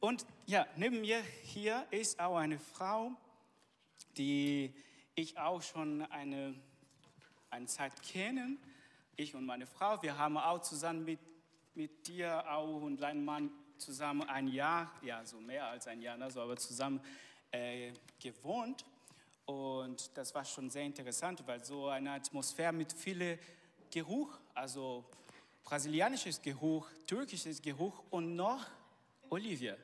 Und ja, neben mir hier ist auch eine Frau, die ich auch schon eine, eine Zeit kenne. Ich und meine Frau, wir haben auch zusammen mit, mit dir auch und deinem Mann zusammen ein Jahr, ja, so mehr als ein Jahr, also aber zusammen äh, gewohnt. Und das war schon sehr interessant, weil so eine Atmosphäre mit viel Geruch, also brasilianisches Geruch, türkisches Geruch und noch Olivia.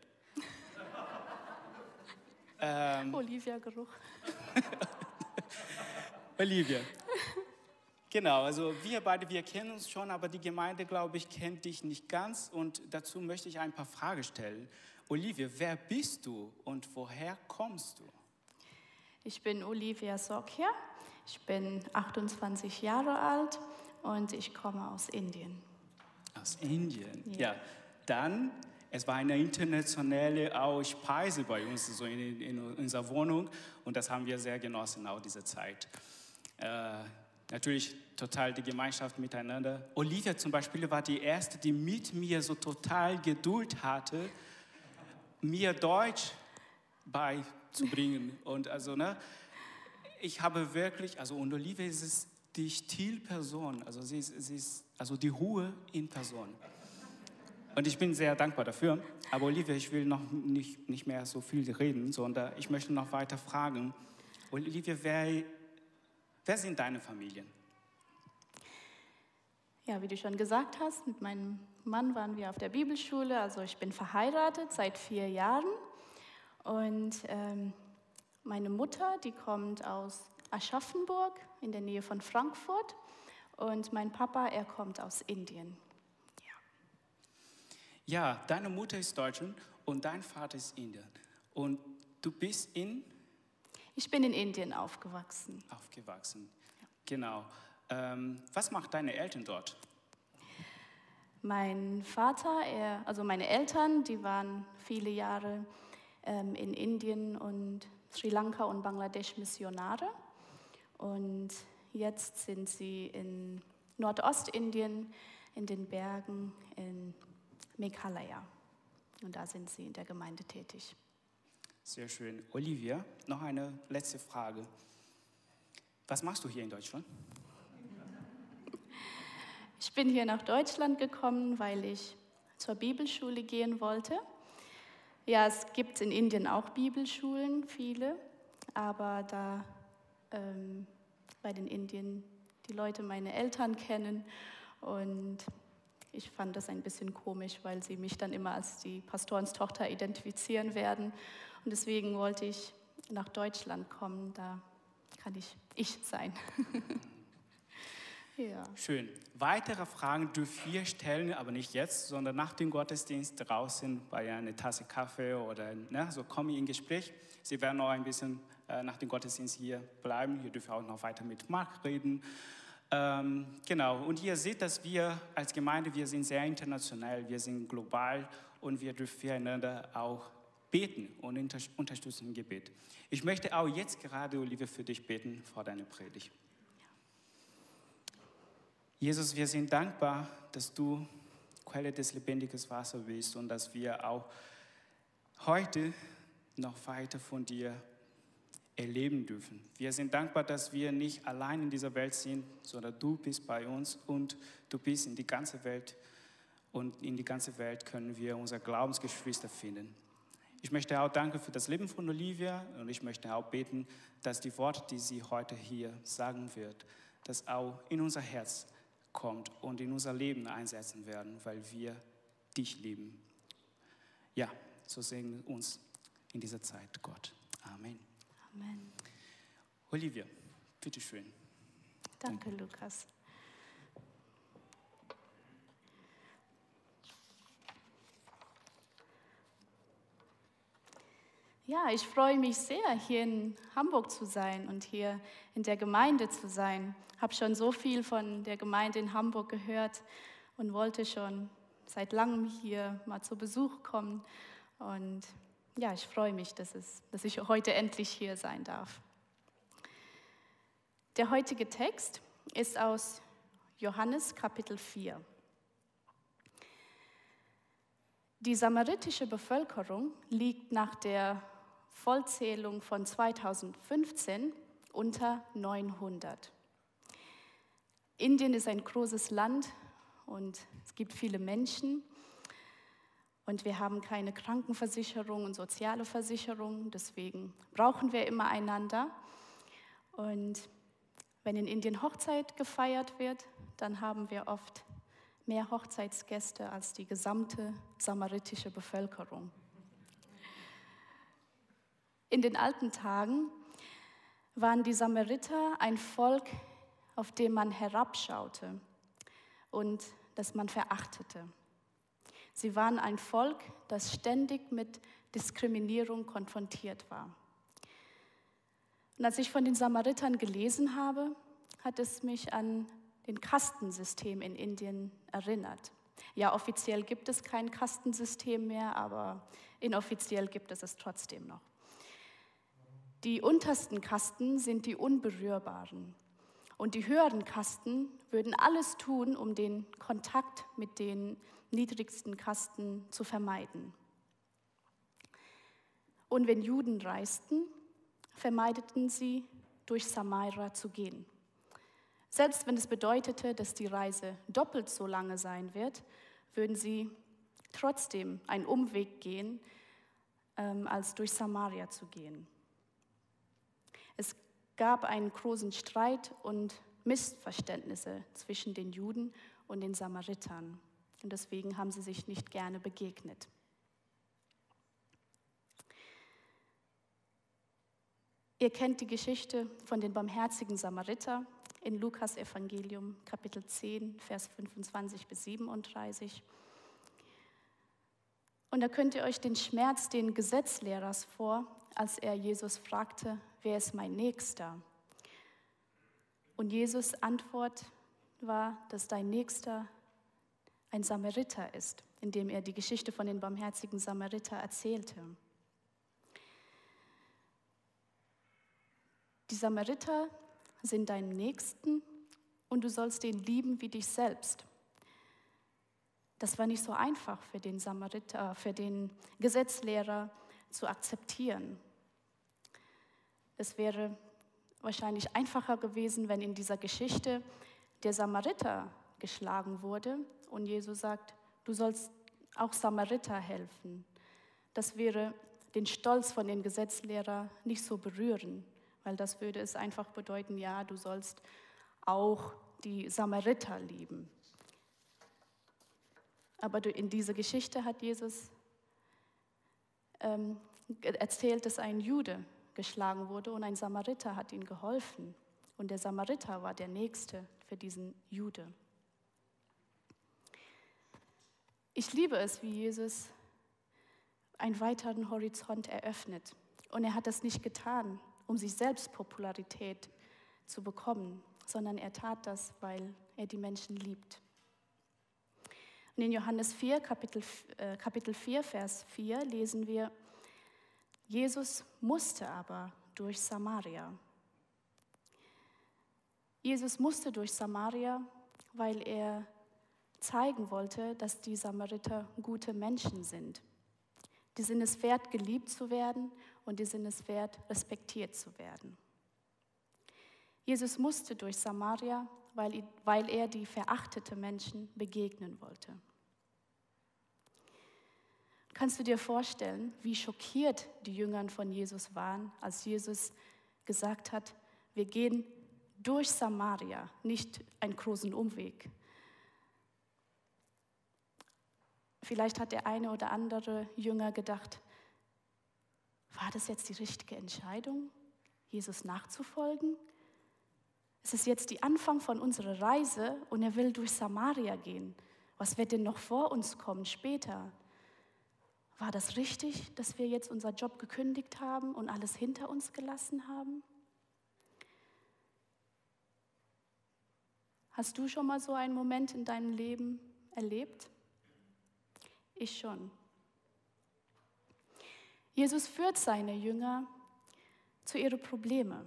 Ähm, Olivia-Geruch. Olivia. Genau, also wir beide, wir kennen uns schon, aber die Gemeinde, glaube ich, kennt dich nicht ganz. Und dazu möchte ich ein paar Fragen stellen. Olivia, wer bist du und woher kommst du? Ich bin Olivia Sokia, ich bin 28 Jahre alt und ich komme aus Indien. Aus Indien, ja. ja. Dann, es war eine internationale auch Speise bei uns so in, in, unserer Wohnung und das haben wir sehr genossen, auch diese Zeit. Äh, natürlich total die Gemeinschaft miteinander. Olivia zum Beispiel war die erste, die mit mir so total Geduld hatte, mir Deutsch beizubringen. Und also, ne, ich habe wirklich, also und Olivia ist die Stilperson, also sie ist, sie ist also die Ruhe in Person. Und ich bin sehr dankbar dafür. Aber Olivia, ich will noch nicht, nicht mehr so viel reden, sondern ich möchte noch weiter fragen. Olivia, wer, wer sind deine Familien? Ja, wie du schon gesagt hast, mit meinem Mann waren wir auf der Bibelschule. Also ich bin verheiratet seit vier Jahren. Und ähm, meine Mutter, die kommt aus Aschaffenburg in der Nähe von Frankfurt. Und mein Papa, er kommt aus Indien. Ja, deine Mutter ist Deutsche und dein Vater ist Indien. Und du bist in? Ich bin in Indien aufgewachsen. Aufgewachsen, ja. genau. Ähm, was macht deine Eltern dort? Mein Vater, er, also meine Eltern, die waren viele Jahre ähm, in Indien und Sri Lanka und Bangladesch Missionare. Und jetzt sind sie in Nordostindien, in den Bergen, in Meghalaya. Und da sind sie in der Gemeinde tätig. Sehr schön. Olivia, noch eine letzte Frage. Was machst du hier in Deutschland? Ich bin hier nach Deutschland gekommen, weil ich zur Bibelschule gehen wollte. Ja, es gibt in Indien auch Bibelschulen, viele, aber da ähm, bei den Indien die Leute meine Eltern kennen und ich fand das ein bisschen komisch, weil sie mich dann immer als die Pastorenstochter identifizieren werden und deswegen wollte ich nach Deutschland kommen, da kann ich ich sein. Ja. Schön. Weitere Fragen dürft ihr stellen, aber nicht jetzt, sondern nach dem Gottesdienst draußen bei einer Tasse Kaffee oder ne, so kommen ihr in Gespräch. Sie werden noch ein bisschen äh, nach dem Gottesdienst hier bleiben. Ihr dürft auch noch weiter mit Marc reden. Ähm, genau. Und ihr seht, dass wir als Gemeinde, wir sind sehr international, wir sind global und wir dürfen füreinander auch beten und unterstützen im Gebet. Ich möchte auch jetzt gerade, Olivia, für dich beten vor deiner Predigt. Jesus, wir sind dankbar, dass du Quelle des lebendigen Wassers bist und dass wir auch heute noch weiter von dir erleben dürfen. Wir sind dankbar, dass wir nicht allein in dieser Welt sind, sondern du bist bei uns und du bist in die ganze Welt und in die ganze Welt können wir unsere Glaubensgeschwister finden. Ich möchte auch danken für das Leben von Olivia und ich möchte auch beten, dass die Worte, die sie heute hier sagen wird, dass auch in unser Herz kommt und in unser Leben einsetzen werden, weil wir dich lieben. Ja, so segne uns in dieser Zeit, Gott. Amen. Amen. Olivia, bitteschön. Danke, Danke. Lukas. Ja, ich freue mich sehr, hier in Hamburg zu sein und hier in der Gemeinde zu sein. Ich habe schon so viel von der Gemeinde in Hamburg gehört und wollte schon seit langem hier mal zu Besuch kommen. Und ja, ich freue mich, dass, es, dass ich heute endlich hier sein darf. Der heutige Text ist aus Johannes Kapitel 4. Die samaritische Bevölkerung liegt nach der Vollzählung von 2015 unter 900. Indien ist ein großes Land und es gibt viele Menschen und wir haben keine Krankenversicherung und soziale Versicherung, deswegen brauchen wir immer einander. Und wenn in Indien Hochzeit gefeiert wird, dann haben wir oft mehr Hochzeitsgäste als die gesamte samaritische Bevölkerung. In den alten Tagen waren die Samariter ein Volk, auf dem man herabschaute und das man verachtete. Sie waren ein Volk, das ständig mit Diskriminierung konfrontiert war. Und als ich von den Samaritern gelesen habe, hat es mich an den Kastensystem in Indien erinnert. Ja, offiziell gibt es kein Kastensystem mehr, aber inoffiziell gibt es es trotzdem noch. Die untersten Kasten sind die Unberührbaren. Und die höheren Kasten würden alles tun, um den Kontakt mit den niedrigsten Kasten zu vermeiden. Und wenn Juden reisten, vermeideten sie, durch Samaria zu gehen. Selbst wenn es bedeutete, dass die Reise doppelt so lange sein wird, würden sie trotzdem einen Umweg gehen, ähm, als durch Samaria zu gehen. Es gab einen großen Streit und Missverständnisse zwischen den Juden und den Samaritern. Und deswegen haben sie sich nicht gerne begegnet. Ihr kennt die Geschichte von den barmherzigen Samariter in Lukas Evangelium Kapitel 10, Vers 25 bis 37. Und da könnt ihr euch den Schmerz den Gesetzlehrers vor, als er Jesus fragte, wer ist mein Nächster? Und Jesus Antwort war, dass dein Nächster ein Samariter ist, indem er die Geschichte von den barmherzigen Samariter erzählte. Die Samariter sind deinem Nächsten und du sollst ihn lieben wie dich selbst. Das war nicht so einfach für den Samariter, für den Gesetzlehrer zu akzeptieren. Es wäre wahrscheinlich einfacher gewesen, wenn in dieser Geschichte der Samariter geschlagen wurde und Jesus sagt, du sollst auch Samariter helfen. Das wäre den Stolz von den Gesetzlehrern nicht so berühren weil das würde es einfach bedeuten, ja, du sollst auch die Samariter lieben. Aber in dieser Geschichte hat Jesus ähm, erzählt, dass ein Jude geschlagen wurde und ein Samariter hat ihm geholfen. Und der Samariter war der Nächste für diesen Jude. Ich liebe es, wie Jesus einen weiteren Horizont eröffnet. Und er hat das nicht getan, um sich selbst Popularität zu bekommen, sondern er tat das, weil er die Menschen liebt. Und in Johannes 4, Kapitel, äh, Kapitel 4, Vers 4 lesen wir, Jesus musste aber durch Samaria. Jesus musste durch Samaria, weil er zeigen wollte, dass die Samariter gute Menschen sind. Die sind es wert, geliebt zu werden und die sind es wert, respektiert zu werden. Jesus musste durch Samaria, weil, er die verachtete Menschen begegnen wollte. Kannst du dir vorstellen, wie schockiert die Jüngern von Jesus waren, als Jesus gesagt hat, wir gehen durch Samaria, nicht einen großen Umweg. Vielleicht hat der eine oder andere Jünger gedacht, war das jetzt die richtige Entscheidung, Jesus nachzufolgen? Es ist jetzt die Anfang von unserer Reise und er will durch Samaria gehen. Was wird denn noch vor uns kommen später? War das richtig, dass wir jetzt unser Job gekündigt haben und alles hinter uns gelassen haben? Hast du schon mal so einen Moment in deinem Leben erlebt? Ich schon. Jesus führt seine Jünger zu ihren Problemen.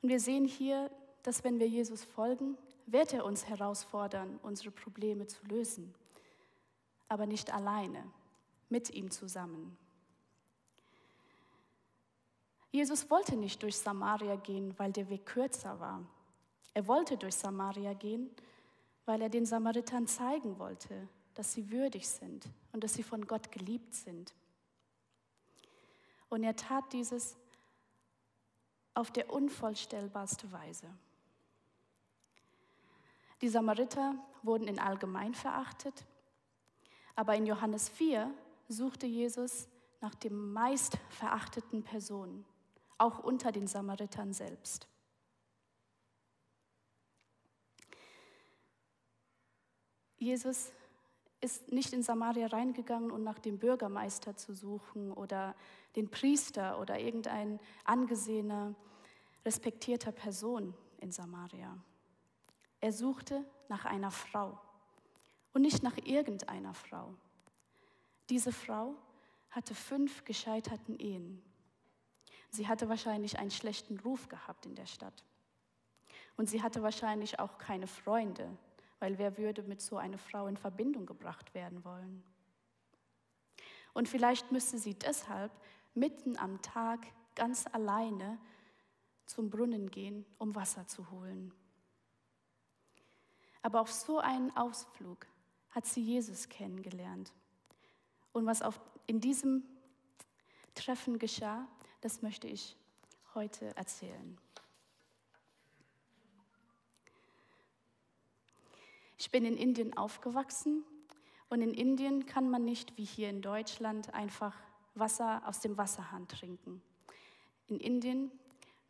Und wir sehen hier, dass wenn wir Jesus folgen, wird er uns herausfordern, unsere Probleme zu lösen. aber nicht alleine, mit ihm zusammen. Jesus wollte nicht durch Samaria gehen, weil der Weg kürzer war. Er wollte durch Samaria gehen, weil er den Samaritern zeigen wollte, dass sie würdig sind und dass sie von Gott geliebt sind. Und er tat dieses auf der unvollstellbarste Weise. Die Samariter wurden in allgemein verachtet, aber in Johannes 4 suchte Jesus nach dem meist verachteten Person, auch unter den Samaritern selbst. Jesus ist nicht in Samaria reingegangen, um nach dem Bürgermeister zu suchen oder den Priester oder irgendein angesehener, respektierter Person in Samaria. Er suchte nach einer Frau und nicht nach irgendeiner Frau. Diese Frau hatte fünf gescheiterten Ehen. Sie hatte wahrscheinlich einen schlechten Ruf gehabt in der Stadt. Und sie hatte wahrscheinlich auch keine Freunde, weil wer würde mit so einer Frau in Verbindung gebracht werden wollen? Und vielleicht müsste sie deshalb mitten am Tag ganz alleine zum Brunnen gehen, um Wasser zu holen. Aber auf so einen Ausflug hat sie Jesus kennengelernt. Und was auf, in diesem Treffen geschah, das möchte ich heute erzählen. Ich bin in Indien aufgewachsen und in Indien kann man nicht wie hier in Deutschland einfach Wasser aus dem Wasserhahn trinken. In Indien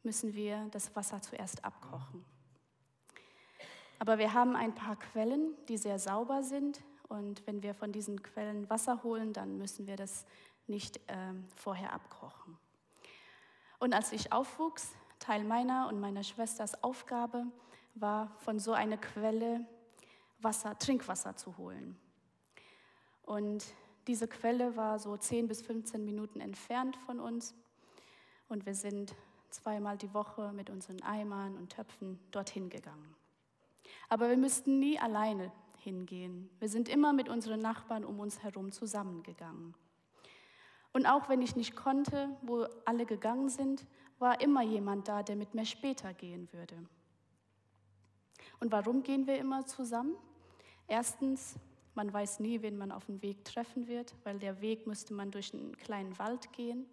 müssen wir das Wasser zuerst abkochen. Aber wir haben ein paar Quellen, die sehr sauber sind. Und wenn wir von diesen Quellen Wasser holen, dann müssen wir das nicht äh, vorher abkochen. Und als ich aufwuchs, Teil meiner und meiner Schwesters Aufgabe war, von so einer Quelle Wasser, Trinkwasser zu holen. Und diese Quelle war so 10 bis 15 Minuten entfernt von uns. Und wir sind zweimal die Woche mit unseren Eimern und Töpfen dorthin gegangen. Aber wir müssten nie alleine hingehen. Wir sind immer mit unseren Nachbarn um uns herum zusammengegangen. Und auch wenn ich nicht konnte, wo alle gegangen sind, war immer jemand da, der mit mir später gehen würde. Und warum gehen wir immer zusammen? Erstens, man weiß nie, wen man auf dem Weg treffen wird, weil der Weg müsste man durch einen kleinen Wald gehen.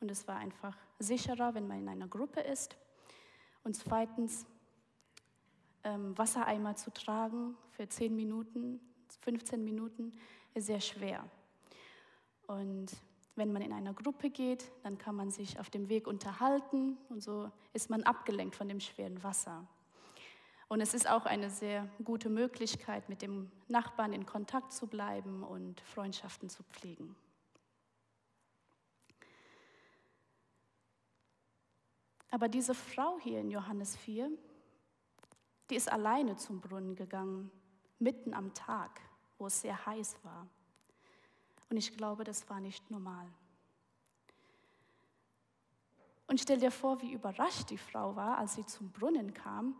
Und es war einfach sicherer, wenn man in einer Gruppe ist. Und zweitens, ähm, Wassereimer zu tragen für 10 Minuten, 15 Minuten, ist sehr schwer. Und wenn man in einer Gruppe geht, dann kann man sich auf dem Weg unterhalten und so ist man abgelenkt von dem schweren Wasser. Und es ist auch eine sehr gute Möglichkeit, mit dem Nachbarn in Kontakt zu bleiben und Freundschaften zu pflegen. Aber diese Frau hier in Johannes 4, die ist alleine zum Brunnen gegangen, mitten am Tag, wo es sehr heiß war. Und ich glaube, das war nicht normal. Und stell dir vor, wie überrascht die Frau war, als sie zum Brunnen kam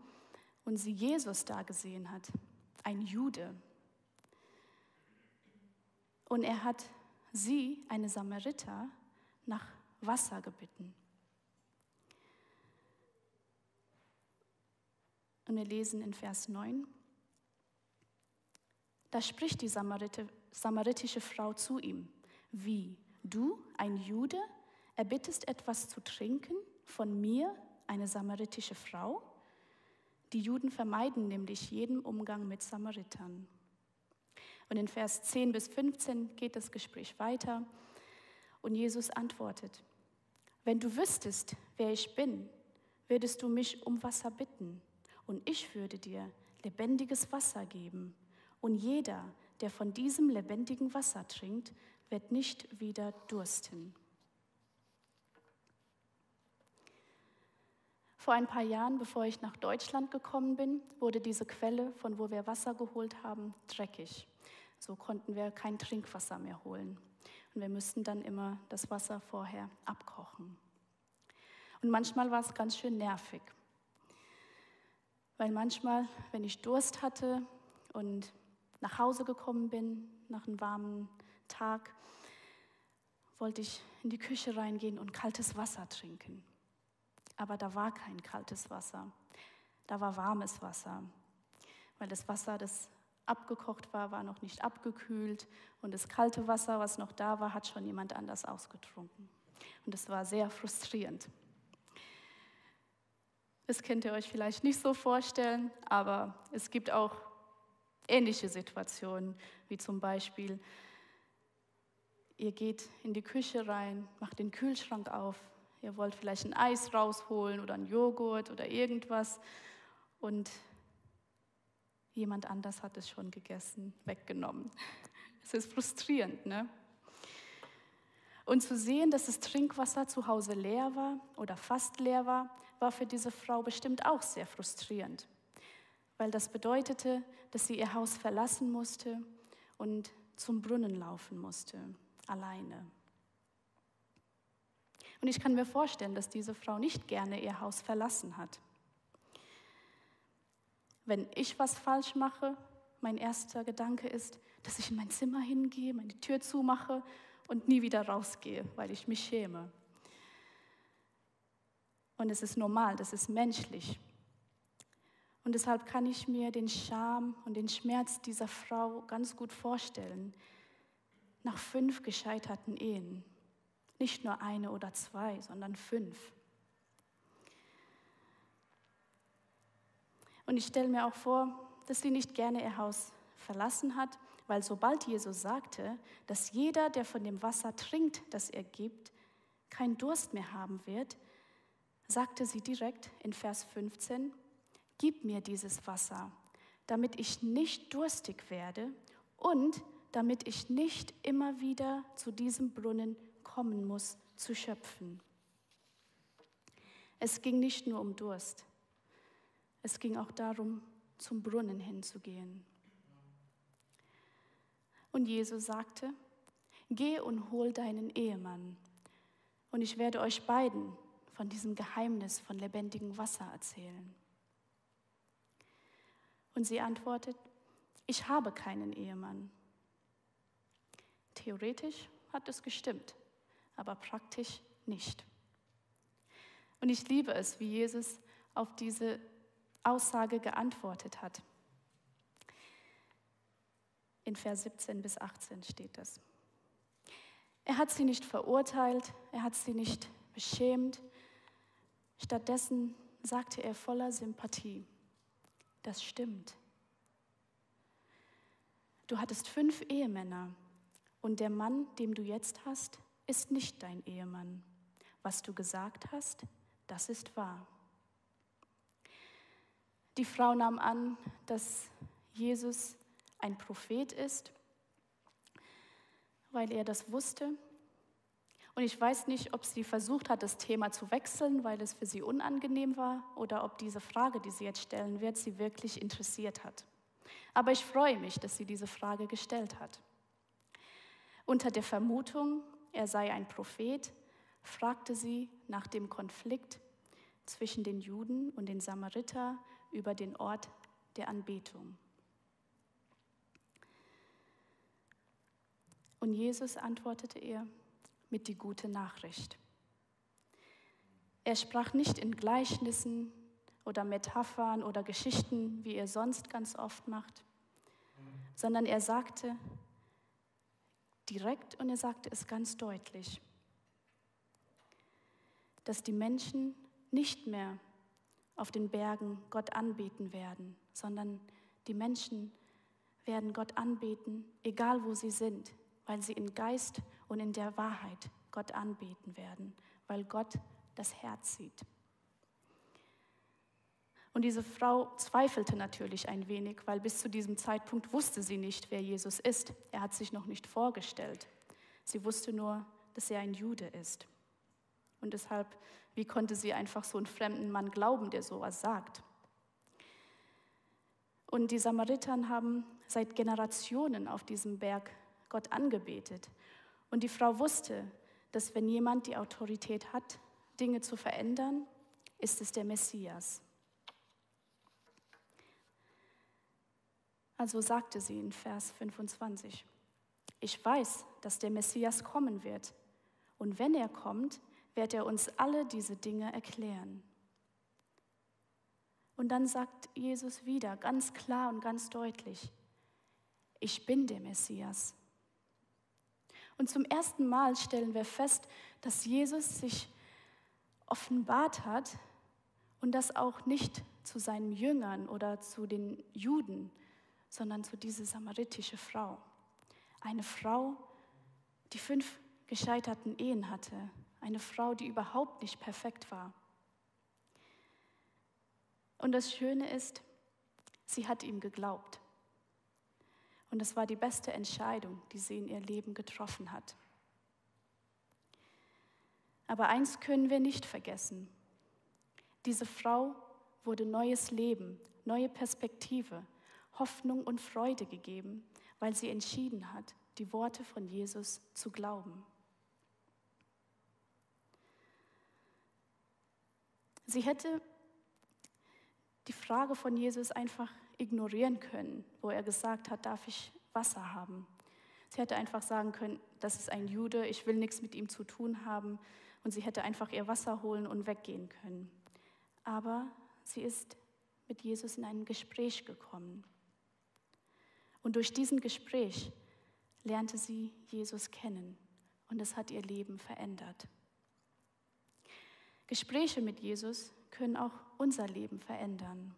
und sie Jesus da gesehen hat, ein Jude. Und er hat sie, eine Samariter, nach Wasser gebeten. Und wir lesen in Vers 9. Da spricht die samaritische Frau zu ihm, wie, du, ein Jude, erbittest etwas zu trinken von mir, eine samaritische Frau? Die Juden vermeiden nämlich jeden Umgang mit Samaritern. Und in Vers 10 bis 15 geht das Gespräch weiter und Jesus antwortet, wenn du wüsstest, wer ich bin, würdest du mich um Wasser bitten und ich würde dir lebendiges Wasser geben. Und jeder, der von diesem lebendigen Wasser trinkt, wird nicht wieder dursten. Vor ein paar Jahren, bevor ich nach Deutschland gekommen bin, wurde diese Quelle, von wo wir Wasser geholt haben, dreckig. So konnten wir kein Trinkwasser mehr holen. Und wir mussten dann immer das Wasser vorher abkochen. Und manchmal war es ganz schön nervig. Weil manchmal, wenn ich Durst hatte und nach Hause gekommen bin, nach einem warmen Tag, wollte ich in die Küche reingehen und kaltes Wasser trinken. Aber da war kein kaltes Wasser, da war warmes Wasser, weil das Wasser, das abgekocht war, war noch nicht abgekühlt und das kalte Wasser, was noch da war, hat schon jemand anders ausgetrunken. Und es war sehr frustrierend. Das könnt ihr euch vielleicht nicht so vorstellen, aber es gibt auch ähnliche Situationen, wie zum Beispiel, ihr geht in die Küche rein, macht den Kühlschrank auf, ihr wollt vielleicht ein Eis rausholen oder ein Joghurt oder irgendwas und jemand anders hat es schon gegessen, weggenommen. Es ist frustrierend, ne? Und zu sehen, dass das Trinkwasser zu Hause leer war oder fast leer war, war für diese Frau bestimmt auch sehr frustrierend, weil das bedeutete, dass sie ihr Haus verlassen musste und zum Brunnen laufen musste, alleine. Und ich kann mir vorstellen, dass diese Frau nicht gerne ihr Haus verlassen hat. Wenn ich was falsch mache, mein erster Gedanke ist, dass ich in mein Zimmer hingehe, meine Tür zumache und nie wieder rausgehe, weil ich mich schäme. Und es ist normal, das ist menschlich. Und deshalb kann ich mir den Scham und den Schmerz dieser Frau ganz gut vorstellen. Nach fünf gescheiterten Ehen. Nicht nur eine oder zwei, sondern fünf. Und ich stelle mir auch vor, dass sie nicht gerne ihr Haus verlassen hat, weil sobald Jesus sagte, dass jeder, der von dem Wasser trinkt, das er gibt, keinen Durst mehr haben wird, sagte sie direkt in Vers 15, Gib mir dieses Wasser, damit ich nicht durstig werde und damit ich nicht immer wieder zu diesem Brunnen kommen muss, zu schöpfen. Es ging nicht nur um Durst, es ging auch darum, zum Brunnen hinzugehen. Und Jesus sagte, geh und hol deinen Ehemann, und ich werde euch beiden von diesem Geheimnis von lebendigem Wasser erzählen. Und sie antwortet, ich habe keinen Ehemann. Theoretisch hat es gestimmt, aber praktisch nicht. Und ich liebe es, wie Jesus auf diese Aussage geantwortet hat. In Vers 17 bis 18 steht das. Er hat sie nicht verurteilt, er hat sie nicht beschämt. Stattdessen sagte er voller Sympathie, das stimmt. Du hattest fünf Ehemänner und der Mann, den du jetzt hast, ist nicht dein Ehemann. Was du gesagt hast, das ist wahr. Die Frau nahm an, dass Jesus ein Prophet ist, weil er das wusste. Und ich weiß nicht, ob sie versucht hat, das Thema zu wechseln, weil es für sie unangenehm war, oder ob diese Frage, die sie jetzt stellen wird, sie wirklich interessiert hat. Aber ich freue mich, dass sie diese Frage gestellt hat. Unter der Vermutung, er sei ein Prophet, fragte sie nach dem Konflikt zwischen den Juden und den Samariter über den Ort der Anbetung. Und Jesus antwortete ihr mit die gute Nachricht. Er sprach nicht in Gleichnissen oder Metaphern oder Geschichten, wie er sonst ganz oft macht, sondern er sagte direkt und er sagte es ganz deutlich, dass die Menschen nicht mehr auf den Bergen Gott anbeten werden, sondern die Menschen werden Gott anbeten, egal wo sie sind, weil sie in Geist und in der Wahrheit Gott anbeten werden, weil Gott das Herz sieht. Und diese Frau zweifelte natürlich ein wenig, weil bis zu diesem Zeitpunkt wusste sie nicht, wer Jesus ist. Er hat sich noch nicht vorgestellt. Sie wusste nur, dass er ein Jude ist. Und deshalb, wie konnte sie einfach so einen fremden Mann glauben, der sowas sagt? Und die Samaritern haben seit Generationen auf diesem Berg Gott angebetet. Und die Frau wusste, dass wenn jemand die Autorität hat, Dinge zu verändern, ist es der Messias. Also sagte sie in Vers 25, ich weiß, dass der Messias kommen wird. Und wenn er kommt, wird er uns alle diese Dinge erklären. Und dann sagt Jesus wieder ganz klar und ganz deutlich, ich bin der Messias. Und zum ersten Mal stellen wir fest, dass Jesus sich offenbart hat und das auch nicht zu seinen Jüngern oder zu den Juden, sondern zu dieser samaritische Frau. Eine Frau, die fünf gescheiterten Ehen hatte. Eine Frau, die überhaupt nicht perfekt war. Und das Schöne ist, sie hat ihm geglaubt. Und es war die beste Entscheidung, die sie in ihr Leben getroffen hat. Aber eins können wir nicht vergessen. Diese Frau wurde neues Leben, neue Perspektive, Hoffnung und Freude gegeben, weil sie entschieden hat, die Worte von Jesus zu glauben. Sie hätte die Frage von Jesus einfach ignorieren können, wo er gesagt hat, darf ich Wasser haben? Sie hätte einfach sagen können, das ist ein Jude, ich will nichts mit ihm zu tun haben. Und sie hätte einfach ihr Wasser holen und weggehen können. Aber sie ist mit Jesus in ein Gespräch gekommen. Und durch diesen Gespräch lernte sie Jesus kennen und es hat ihr Leben verändert. Gespräche mit Jesus können auch unser Leben verändern.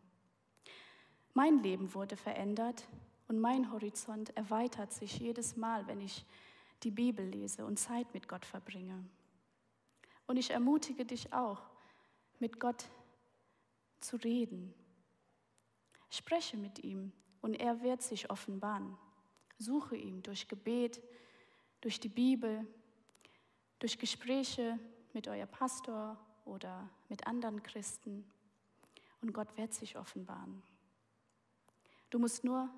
Mein Leben wurde verändert und mein Horizont erweitert sich jedes Mal, wenn ich die Bibel lese und Zeit mit Gott verbringe. Und ich ermutige dich auch, mit Gott zu reden. Spreche mit ihm und er wird sich offenbaren. Suche ihn durch Gebet, durch die Bibel, durch Gespräche mit euer Pastor oder mit anderen Christen. Und Gott wird sich offenbaren. Du musst nur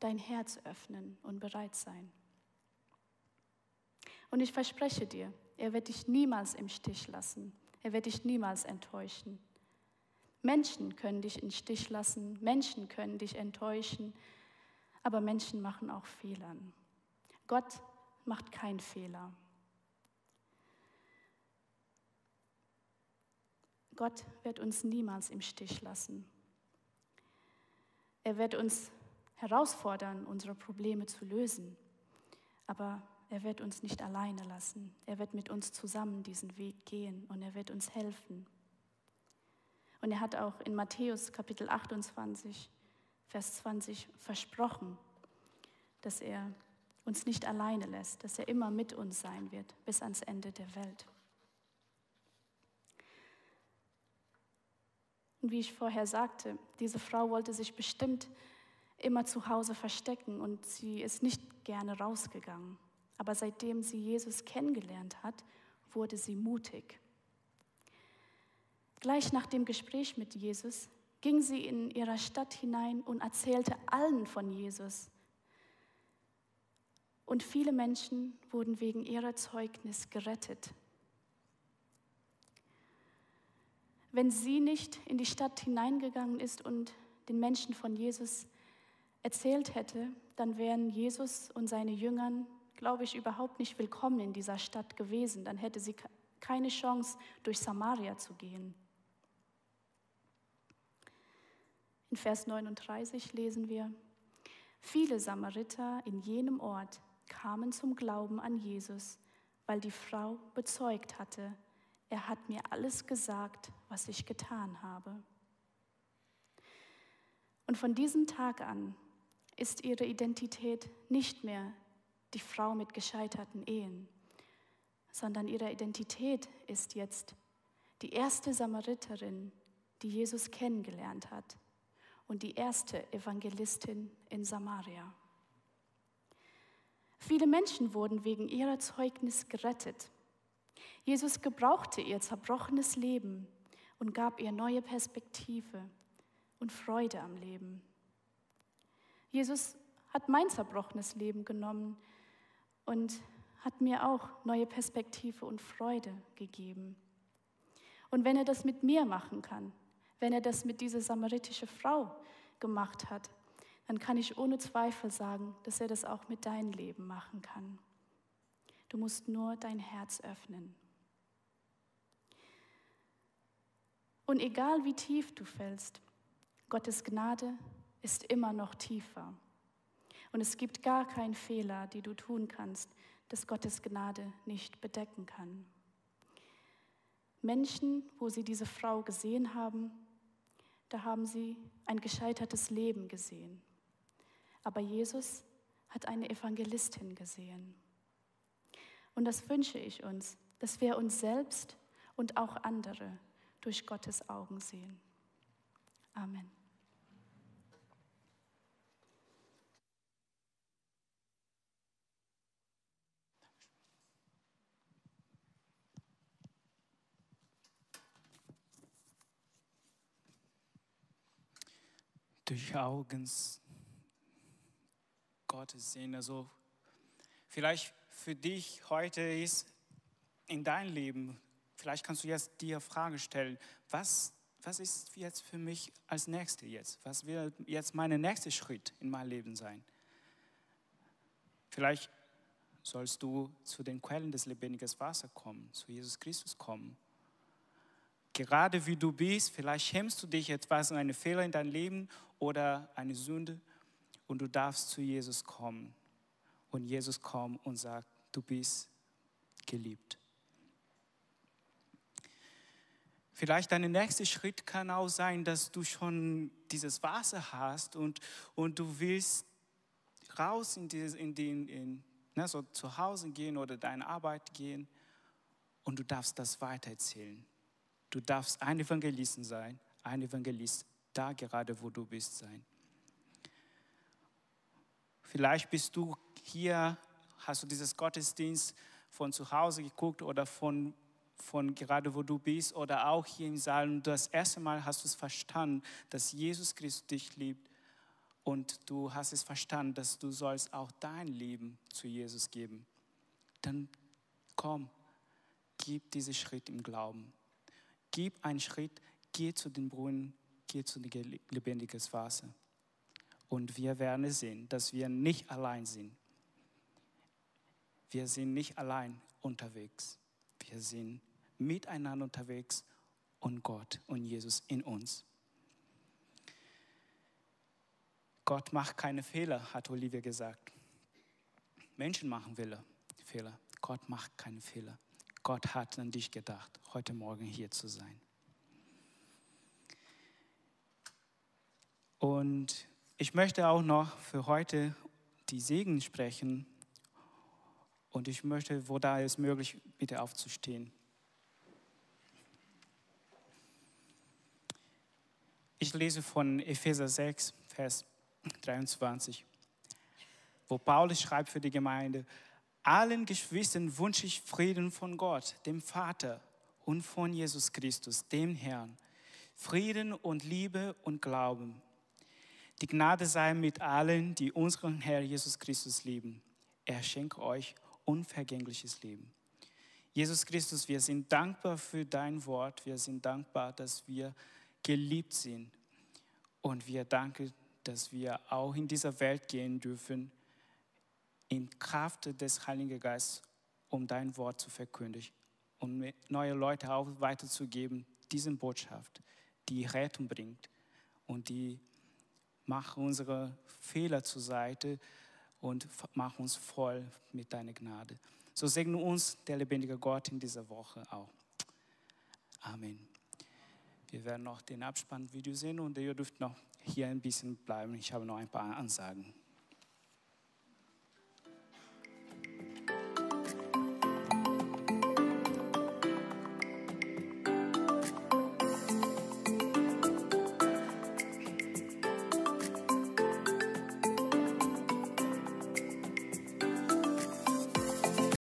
dein Herz öffnen und bereit sein. Und ich verspreche dir, er wird dich niemals im Stich lassen. Er wird dich niemals enttäuschen. Menschen können dich im Stich lassen, Menschen können dich enttäuschen, aber Menschen machen auch Fehler. Gott macht keinen Fehler. Gott wird uns niemals im Stich lassen. Er wird uns herausfordern, unsere Probleme zu lösen. Aber er wird uns nicht alleine lassen. Er wird mit uns zusammen diesen Weg gehen und er wird uns helfen. Und er hat auch in Matthäus Kapitel 28, Vers 20 versprochen, dass er uns nicht alleine lässt, dass er immer mit uns sein wird bis ans Ende der Welt. Und wie ich vorher sagte, diese Frau wollte sich bestimmt immer zu Hause verstecken und sie ist nicht gerne rausgegangen. Aber seitdem sie Jesus kennengelernt hat, wurde sie mutig. Gleich nach dem Gespräch mit Jesus ging sie in ihrer Stadt hinein und erzählte allen von Jesus. Und viele Menschen wurden wegen ihrer Zeugnis gerettet. Wenn sie nicht in die Stadt hineingegangen ist und den Menschen von Jesus erzählt hätte, dann wären Jesus und seine Jüngern glaube ich, überhaupt nicht willkommen in dieser Stadt gewesen. Dann hätte sie keine Chance, durch Samaria zu gehen. In Vers 39 lesen wir, viele Samariter in jenem Ort kamen zum Glauben an Jesus, weil die Frau bezeugt hatte, er hat mir alles gesagt, was ich getan habe. Und von diesem Tag an ist ihre Identität nicht mehr die Frau mit gescheiterten Ehen, sondern ihre Identität ist jetzt die erste Samariterin, die Jesus kennengelernt hat und die erste Evangelistin in Samaria. Viele Menschen wurden wegen ihrer Zeugnis gerettet. Jesus gebrauchte ihr zerbrochenes Leben und gab ihr neue Perspektive und Freude am Leben. Jesus hat mein zerbrochenes Leben genommen und hat mir auch neue Perspektive und Freude gegeben. Und wenn er das mit mir machen kann, wenn er das mit dieser samaritischen Frau gemacht hat, dann kann ich ohne Zweifel sagen, dass er das auch mit deinem Leben machen kann. Du musst nur dein Herz öffnen. Und egal wie tief du fällst, Gottes Gnade ist immer noch tiefer. Und es gibt gar keinen Fehler, den du tun kannst, das Gottes Gnade nicht bedecken kann. Menschen, wo sie diese Frau gesehen haben, da haben sie ein gescheitertes Leben gesehen. Aber Jesus hat eine Evangelistin gesehen. Und das wünsche ich uns, dass wir uns selbst und auch andere durch Gottes Augen sehen. Amen. Durch Augen Gottes sehen. Also vielleicht für dich heute ist in dein Leben, vielleicht kannst du jetzt dir Frage stellen, was, was ist jetzt für mich als Nächste jetzt? Was wird jetzt mein nächster Schritt in mein Leben sein? Vielleicht sollst du zu den Quellen des lebendigen Wassers kommen, zu Jesus Christus kommen gerade wie du bist, vielleicht schämst du dich etwas an einen Fehler in deinem Leben oder eine Sünde und du darfst zu Jesus kommen. Und Jesus kommt und sagt, du bist geliebt. Vielleicht dein nächster Schritt kann auch sein, dass du schon dieses Wasser hast und, und du willst raus in, die, in, den, in ne, so zu Hause gehen oder deine Arbeit gehen und du darfst das weitererzählen. Du darfst ein Evangelist sein, ein Evangelist da gerade, wo du bist, sein. Vielleicht bist du hier, hast du dieses Gottesdienst von zu Hause geguckt oder von, von gerade wo du bist oder auch hier im Saal und das erste Mal hast du es verstanden, dass Jesus Christus dich liebt und du hast es verstanden, dass du sollst auch dein Leben zu Jesus geben. Dann komm, gib diesen Schritt im Glauben gib einen Schritt, geh zu den Brunnen, geh zu dem lebendigen Wasser. Und wir werden sehen, dass wir nicht allein sind. Wir sind nicht allein unterwegs. Wir sind miteinander unterwegs und Gott und Jesus in uns. Gott macht keine Fehler, hat Olivia gesagt. Menschen machen Fehler. Gott macht keine Fehler. Gott hat an dich gedacht, heute Morgen hier zu sein. Und ich möchte auch noch für heute die Segen sprechen. Und ich möchte, wo da ist möglich, bitte aufzustehen. Ich lese von Epheser 6, Vers 23, wo Paulus schreibt für die Gemeinde, allen Geschwistern wünsche ich Frieden von Gott, dem Vater und von Jesus Christus, dem Herrn. Frieden und Liebe und Glauben. Die Gnade sei mit allen, die unseren Herr Jesus Christus lieben. Er schenkt euch unvergängliches Leben. Jesus Christus, wir sind dankbar für dein Wort. Wir sind dankbar, dass wir geliebt sind. Und wir danken, dass wir auch in dieser Welt gehen dürfen in Kraft des Heiligen Geistes, um dein Wort zu verkündigen und neue Leute auch weiterzugeben, diese Botschaft, die Rettung bringt und die macht unsere Fehler zur Seite und macht uns voll mit deiner Gnade. So segne uns der lebendige Gott in dieser Woche auch. Amen. Wir werden noch den Abspannvideo sehen und ihr dürft noch hier ein bisschen bleiben. Ich habe noch ein paar Ansagen.